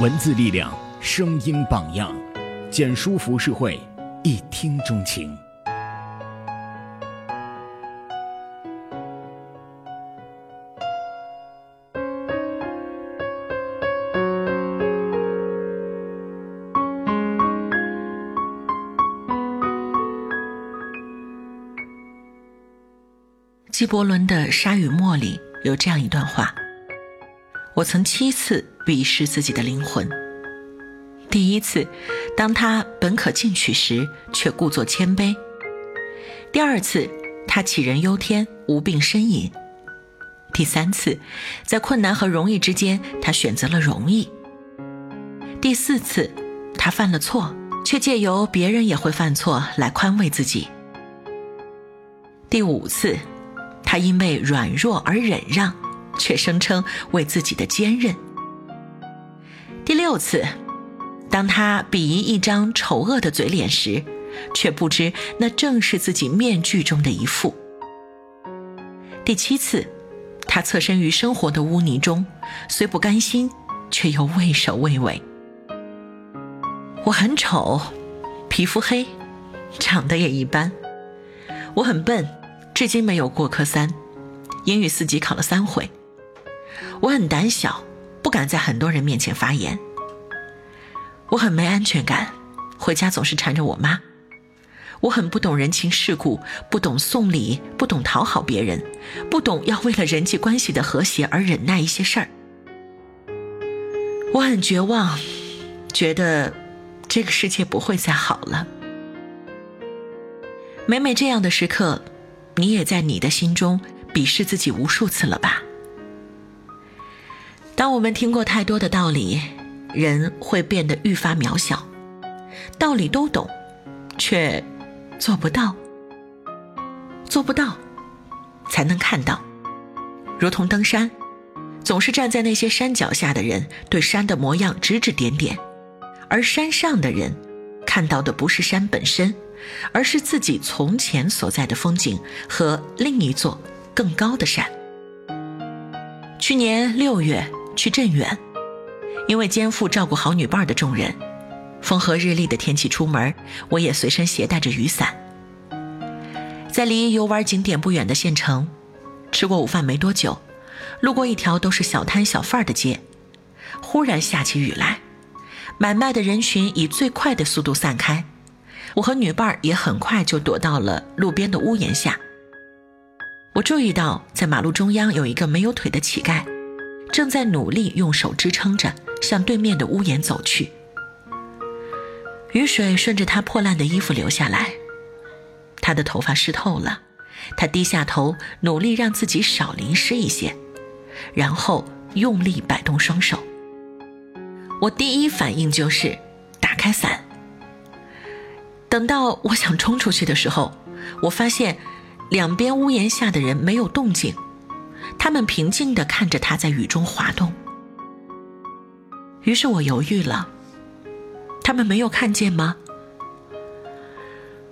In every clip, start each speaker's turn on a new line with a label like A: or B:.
A: 文字力量，声音榜样，简书浮世绘，一听钟情。
B: 纪伯伦的《沙与沫》里有这样一段话：“我曾七次鄙视自己的灵魂。第一次，当他本可进取时，却故作谦卑；第二次，他杞人忧天，无病呻吟；第三次，在困难和容易之间，他选择了容易；第四次，他犯了错，却借由别人也会犯错来宽慰自己；第五次。”他因为软弱而忍让，却声称为自己的坚韧。第六次，当他鄙夷一张丑恶的嘴脸时，却不知那正是自己面具中的一副。第七次，他侧身于生活的污泥中，虽不甘心，却又畏首畏尾。我很丑，皮肤黑，长得也一般。我很笨。至今没有过科三，英语四级考了三回。我很胆小，不敢在很多人面前发言。我很没安全感，回家总是缠着我妈。我很不懂人情世故，不懂送礼，不懂讨好别人，不懂要为了人际关系的和谐而忍耐一些事儿。我很绝望，觉得这个世界不会再好了。每每这样的时刻。你也在你的心中鄙视自己无数次了吧？当我们听过太多的道理，人会变得愈发渺小。道理都懂，却做不到。做不到，才能看到。如同登山，总是站在那些山脚下的人对山的模样指指点点，而山上的人看到的不是山本身。而是自己从前所在的风景和另一座更高的山。去年六月去镇远，因为肩负照顾好女伴的重任，风和日丽的天气出门，我也随身携带着雨伞。在离游玩景点不远的县城，吃过午饭没多久，路过一条都是小摊小贩的街，忽然下起雨来，买卖的人群以最快的速度散开。我和女伴也很快就躲到了路边的屋檐下。我注意到，在马路中央有一个没有腿的乞丐，正在努力用手支撑着向对面的屋檐走去。雨水顺着他破烂的衣服流下来，他的头发湿透了。他低下头，努力让自己少淋湿一些，然后用力摆动双手。我第一反应就是打开伞。等到我想冲出去的时候，我发现两边屋檐下的人没有动静，他们平静地看着他在雨中滑动。于是我犹豫了，他们没有看见吗？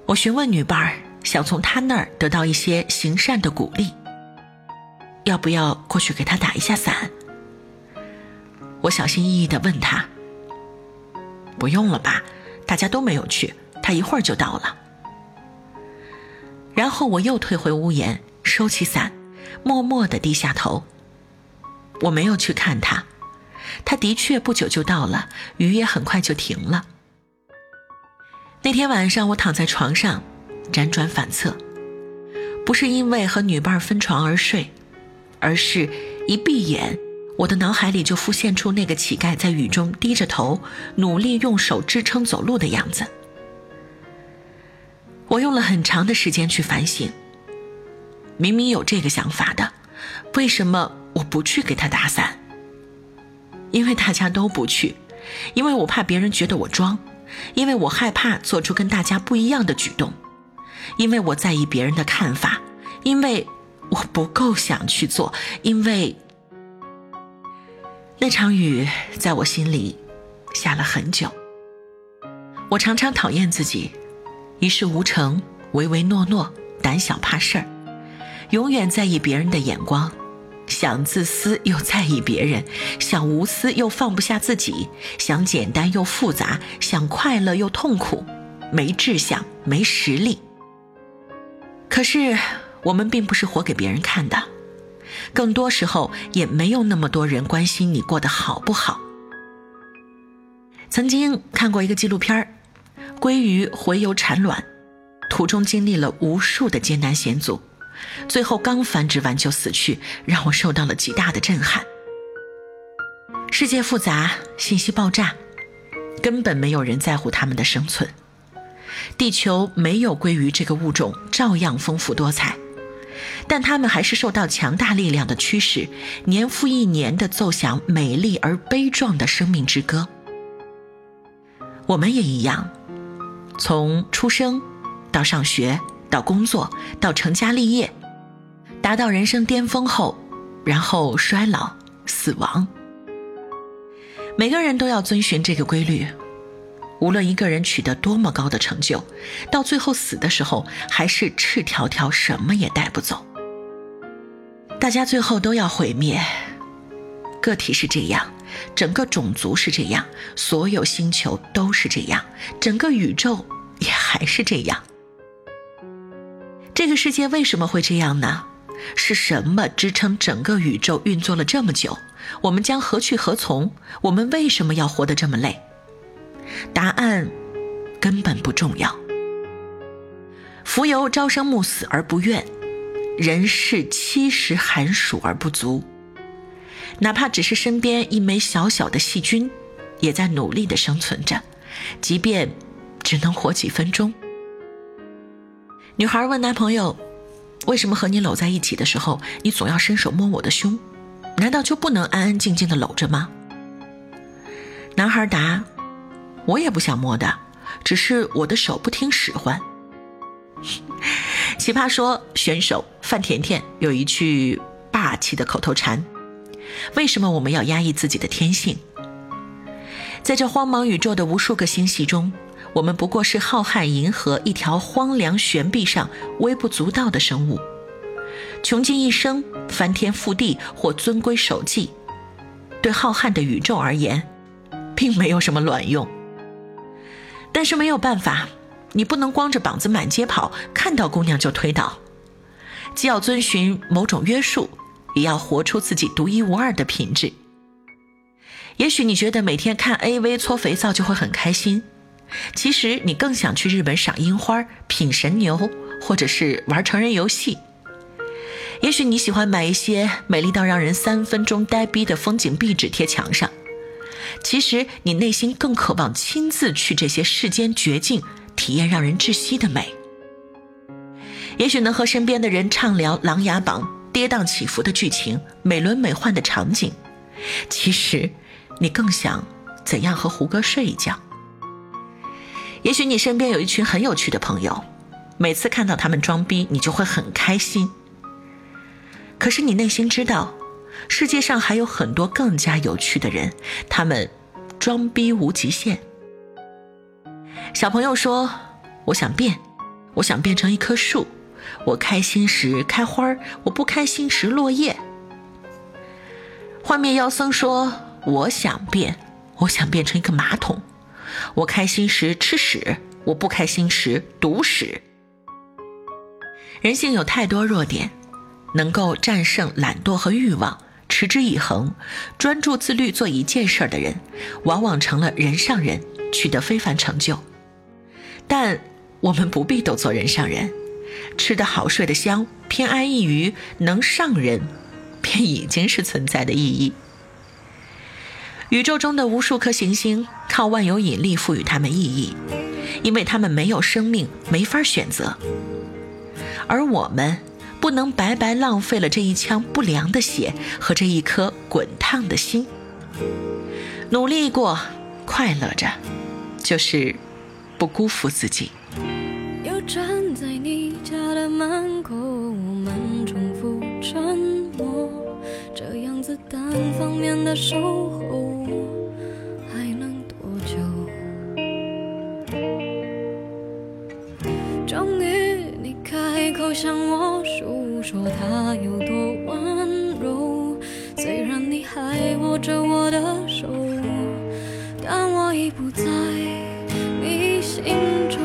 B: 我询问女伴儿，想从他那儿得到一些行善的鼓励，要不要过去给他打一下伞？我小心翼翼地问他：“不用了吧，大家都没有去。”他一会儿就到了，然后我又退回屋檐，收起伞，默默地低下头。我没有去看他，他的确不久就到了，雨也很快就停了。那天晚上，我躺在床上，辗转反侧，不是因为和女伴分床而睡，而是一闭眼，我的脑海里就浮现出那个乞丐在雨中低着头，努力用手支撑走路的样子。我用了很长的时间去反省。明明有这个想法的，为什么我不去给他打伞？因为大家都不去，因为我怕别人觉得我装，因为我害怕做出跟大家不一样的举动，因为我在意别人的看法，因为我不够想去做，因为那场雨在我心里下了很久。我常常讨厌自己。一事无成，唯唯诺诺，胆小怕事儿，永远在意别人的眼光，想自私又在意别人，想无私又放不下自己，想简单又复杂，想快乐又痛苦，没志向，没实力。可是我们并不是活给别人看的，更多时候也没有那么多人关心你过得好不好。曾经看过一个纪录片儿，鲑鱼洄游产卵，途中经历了无数的艰难险阻。最后刚繁殖完就死去，让我受到了极大的震撼。世界复杂，信息爆炸，根本没有人在乎它们的生存。地球没有鲑鱼这个物种，照样丰富多彩，但它们还是受到强大力量的驱使，年复一年地奏响美丽而悲壮的生命之歌。我们也一样，从出生到上学。到工作，到成家立业，达到人生巅峰后，然后衰老、死亡。每个人都要遵循这个规律。无论一个人取得多么高的成就，到最后死的时候，还是赤条条，什么也带不走。大家最后都要毁灭。个体是这样，整个种族是这样，所有星球都是这样，整个宇宙也还是这样。这个世界为什么会这样呢？是什么支撑整个宇宙运作了这么久？我们将何去何从？我们为什么要活得这么累？答案根本不重要。蜉蝣朝生暮死而不怨，人世七十寒暑而不足。哪怕只是身边一枚小小的细菌，也在努力的生存着，即便只能活几分钟。女孩问男朋友：“为什么和你搂在一起的时候，你总要伸手摸我的胸？难道就不能安安静静的搂着吗？”男孩答：“我也不想摸的，只是我的手不听使唤。”奇葩说选手范甜甜有一句霸气的口头禅：“为什么我们要压抑自己的天性？在这荒茫宇宙的无数个星系中。”我们不过是浩瀚银河一条荒凉悬臂上微不足道的生物，穷尽一生翻天覆地或尊规守纪，对浩瀚的宇宙而言，并没有什么卵用。但是没有办法，你不能光着膀子满街跑，看到姑娘就推倒，既要遵循某种约束，也要活出自己独一无二的品质。也许你觉得每天看 AV 搓肥皂就会很开心。其实你更想去日本赏樱花、品神牛，或者是玩成人游戏。也许你喜欢买一些美丽到让人三分钟呆逼的风景壁纸贴墙上。其实你内心更渴望亲自去这些世间绝境，体验让人窒息的美。也许能和身边的人畅聊《琅琊榜》跌宕起伏的剧情、美轮美奂的场景。其实，你更想怎样和胡歌睡一觉？也许你身边有一群很有趣的朋友，每次看到他们装逼，你就会很开心。可是你内心知道，世界上还有很多更加有趣的人，他们装逼无极限。小朋友说：“我想变，我想变成一棵树，我开心时开花我不开心时落叶。”幻灭妖僧说：“我想变，我想变成一个马桶。”我开心时吃屎，我不开心时读屎。人性有太多弱点，能够战胜懒惰和欲望，持之以恒、专注自律做一件事儿的人，往往成了人上人，取得非凡成就。但我们不必都做人上人，吃得好、睡得香，偏安一隅能上人，便已经是存在的意义。宇宙中的无数颗行星，靠万有引力赋予它们意义，因为它们没有生命，没法选择。而我们不能白白浪费了这一腔不良的血和这一颗滚烫的心。努力过，快乐着，就是不辜负自己。又站在你家的门口，我们重复沉默，这样子单方面的守向我诉说他有多温柔
C: 虽然你还握着我的手但我已不在你心
B: 中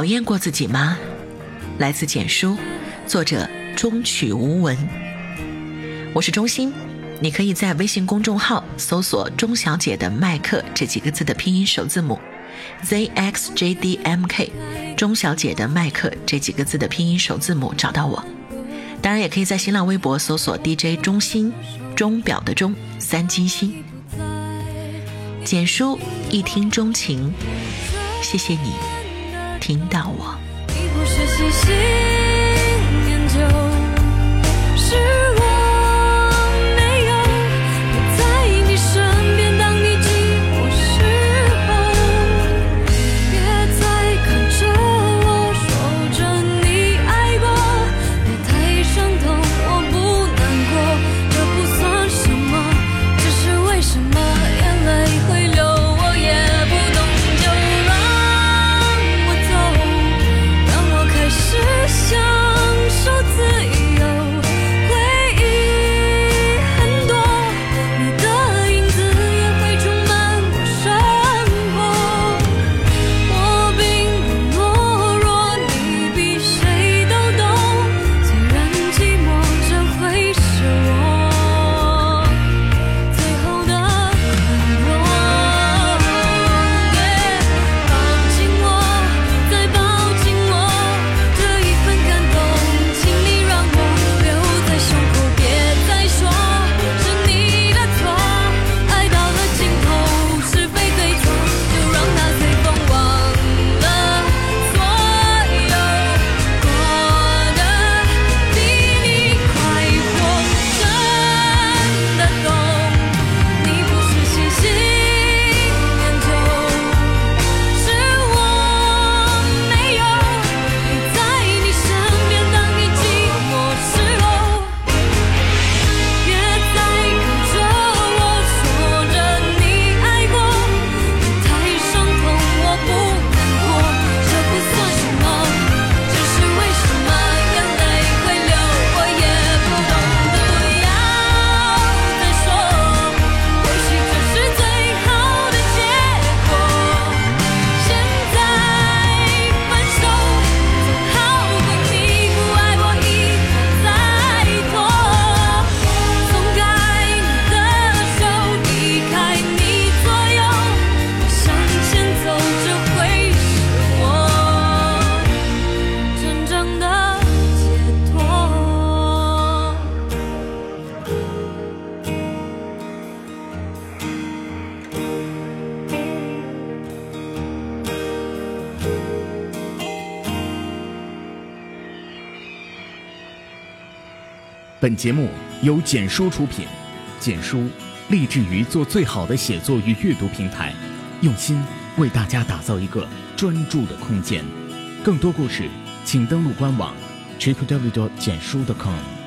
B: 讨厌过自己吗？来自简书作者中曲无闻。我是钟欣你可以在微信公众号搜索钟小姐的麦克这几个字的拼音首字母 zxjdmk 钟小姐的麦克这几个字的拼音首字母找到我。当然也可以在新浪微博搜索 dj 钟欣钟表的钟三金星。简书一听钟情谢谢你。听到我
C: 你不是星星
A: 本节目由简书出品简书立志于做最好的写作与阅读平台用心为大家打造一个专注的空间更多故事请登录官网 triplew. 简书 .com